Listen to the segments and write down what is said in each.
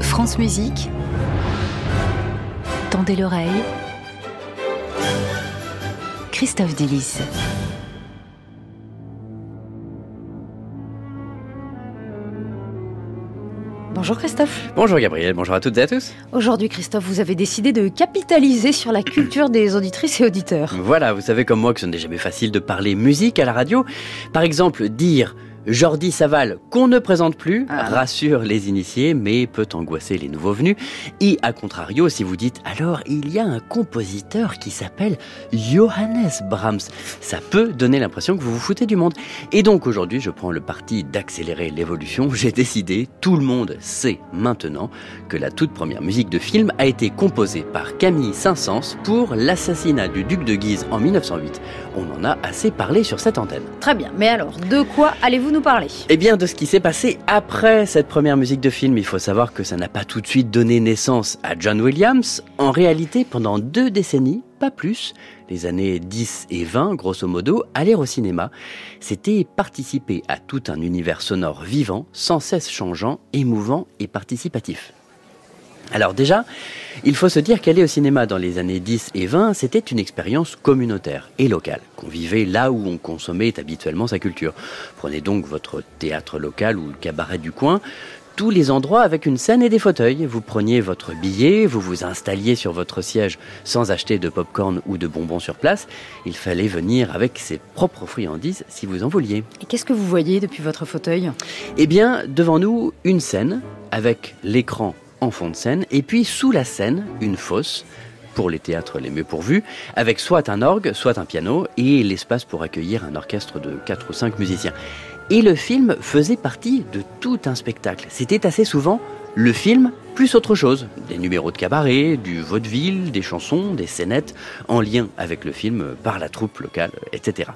France Musique. Tendez l'oreille. Christophe Delis. Bonjour Christophe. Bonjour Gabriel, bonjour à toutes et à tous. Aujourd'hui Christophe, vous avez décidé de capitaliser sur la culture des auditrices et auditeurs. Voilà, vous savez comme moi que ce n'est jamais facile de parler musique à la radio. Par exemple, dire Jordi Saval, qu'on ne présente plus, ah. rassure les initiés, mais peut angoisser les nouveaux venus. Et à contrario, si vous dites alors il y a un compositeur qui s'appelle Johannes Brahms, ça peut donner l'impression que vous vous foutez du monde. Et donc aujourd'hui, je prends le parti d'accélérer l'évolution. J'ai décidé, tout le monde sait maintenant que la toute première musique de film a été composée par Camille Saint-Saëns pour l'assassinat du duc de Guise en 1908. On en a assez parlé sur cette antenne. Très bien, mais alors, de quoi allez-vous nous parler Eh bien, de ce qui s'est passé après cette première musique de film. Il faut savoir que ça n'a pas tout de suite donné naissance à John Williams. En réalité, pendant deux décennies, pas plus, les années 10 et 20, grosso modo, aller au cinéma, c'était participer à tout un univers sonore vivant, sans cesse changeant, émouvant et participatif. Alors déjà, il faut se dire qu'aller au cinéma dans les années 10 et 20, c'était une expérience communautaire et locale, qu'on vivait là où on consommait habituellement sa culture. Prenez donc votre théâtre local ou le cabaret du coin, tous les endroits avec une scène et des fauteuils. Vous preniez votre billet, vous vous installiez sur votre siège sans acheter de pop-corn ou de bonbons sur place. Il fallait venir avec ses propres friandises si vous en vouliez. Et qu'est-ce que vous voyez depuis votre fauteuil? Eh bien, devant nous, une scène avec l'écran en fond de scène, et puis sous la scène, une fosse, pour les théâtres les mieux pourvus, avec soit un orgue, soit un piano, et l'espace pour accueillir un orchestre de 4 ou 5 musiciens. Et le film faisait partie de tout un spectacle. C'était assez souvent le film plus autre chose. Des numéros de cabaret, du vaudeville, des chansons, des scénettes, en lien avec le film par la troupe locale, etc.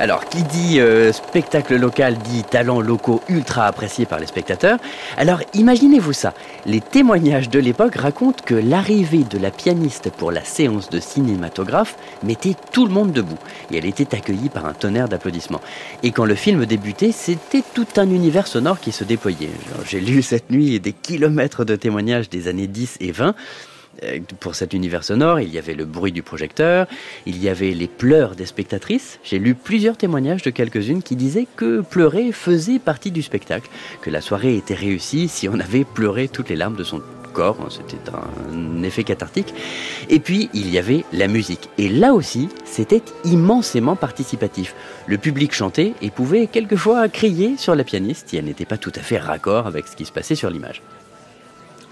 Alors, qui dit euh, spectacle local dit talents locaux ultra appréciés par les spectateurs. Alors, imaginez-vous ça. Les témoignages de l'époque racontent que l'arrivée de la pianiste pour la séance de cinématographe mettait tout le monde debout. Et elle était accueillie par un tonnerre d'applaudissements. Et quand le film débutait, c'était tout un univers sonore qui se déployait. J'ai lu cette nuit des kilomètres de témoignages des années 10 et 20. Euh, pour cet univers sonore, il y avait le bruit du projecteur, il y avait les pleurs des spectatrices. J'ai lu plusieurs témoignages de quelques-unes qui disaient que pleurer faisait partie du spectacle, que la soirée était réussie si on avait pleuré toutes les larmes de son corps, hein, c'était un effet cathartique. Et puis, il y avait la musique. Et là aussi, c'était immensément participatif. Le public chantait et pouvait quelquefois crier sur la pianiste si elle n'était pas tout à fait raccord avec ce qui se passait sur l'image.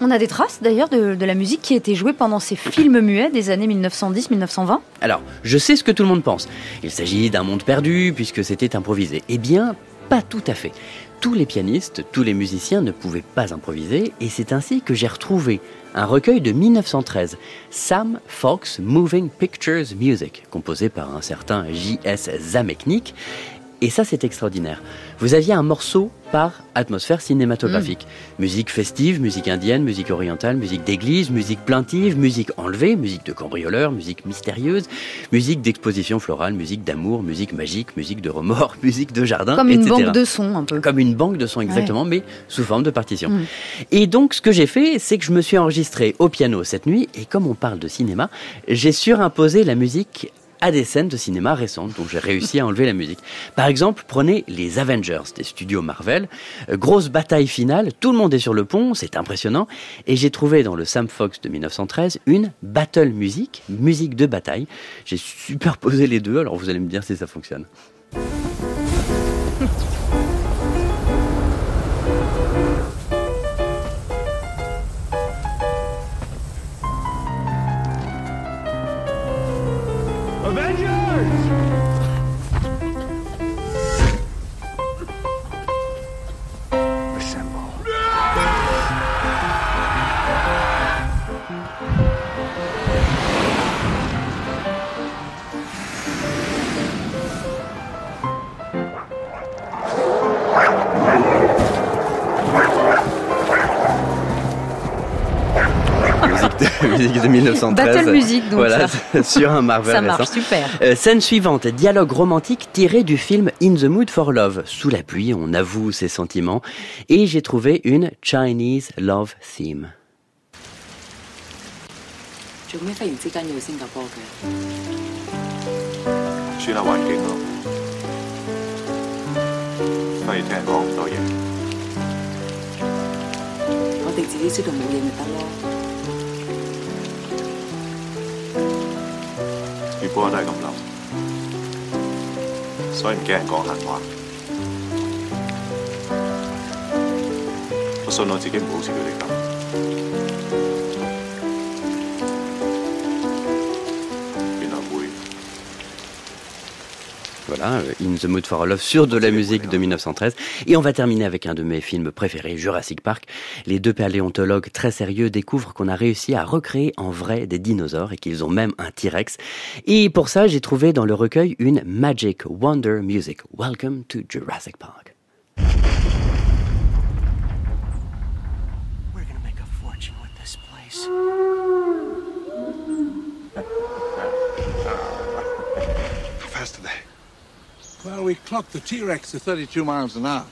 On a des traces d'ailleurs de, la musique qui a été jouée pendant ces films muets des années 1910-1920 Alors, je sais ce que tout le monde pense. Il s'agit d'un monde perdu puisque c'était improvisé. Eh bien, pas tout à fait. Tous les pianistes, tous les musiciens ne pouvaient pas improviser et c'est ainsi que j'ai retrouvé un recueil de 1913, Sam Fox Moving Pictures Music, composé par un certain J.S. Zamechnik et ça, c'est extraordinaire. Vous aviez un morceau par atmosphère cinématographique. Mm. Musique festive, musique indienne, musique orientale, musique d'église, musique plaintive, musique enlevée, musique de cambrioleur, musique mystérieuse, musique d'exposition florale, musique d'amour, musique magique, musique de remords, musique de jardin, Comme une banque de sons, un peu. Comme une banque de sons, exactement, mais sous forme de partition. Mm. Et donc, ce que j'ai fait, c'est que je me suis enregistré au piano cette nuit, et comme on parle de cinéma, j'ai surimposé la musique à des scènes de cinéma récentes dont j'ai réussi à enlever la musique. Par exemple, prenez les Avengers des studios Marvel. Euh, grosse bataille finale, tout le monde est sur le pont, c'est impressionnant. Et j'ai trouvé dans le Sam Fox de 1913 une battle music, musique de bataille. J'ai superposé les deux, alors vous allez me dire si ça fonctionne. musique de 1913. Battle music, donc voilà, ça. sur un Marvel Ça marche, récent. super. Euh, scène suivante, dialogue romantique tiré du film In the Mood for Love. Sous la pluie, on avoue ses sentiments. Et j'ai trouvé une Chinese Love Theme. 做咩忽然之间要去新加坡嘅？转下环境咯。不如听人讲咁多嘢。我哋自己知道冇嘢咪得咯。 月波都係咁諗，所以唔驚人講閒話。我信我自己唔會好似佢哋咁。 Voilà, euh, In the Mood for Love sur de la musique de 1913. Et on va terminer avec un de mes films préférés, Jurassic Park. Les deux paléontologues très sérieux découvrent qu'on a réussi à recréer en vrai des dinosaures et qu'ils ont même un T-Rex. Et pour ça, j'ai trouvé dans le recueil une Magic Wonder Music. Welcome to Jurassic Park. We're gonna make a fortune with this place. How fast are they? Well, we clocked the T-Rex to 32 miles an hour.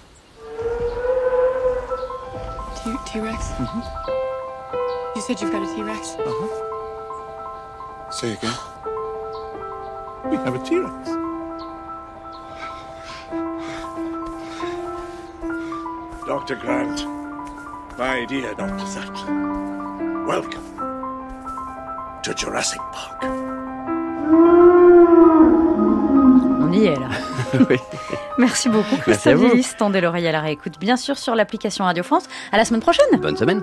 T Rex? Mm-hmm. You said you've got a T Rex? Say again. We have a T-Rex. Dr. Grant, my dear Dr. Sattler, welcome to Jurassic Park. On y est là. Oui. Merci beaucoup, Christophe. Delis. Tendez l'oreille à la réécoute, bien sûr, sur l'application Radio France. À la semaine prochaine. Bonne semaine.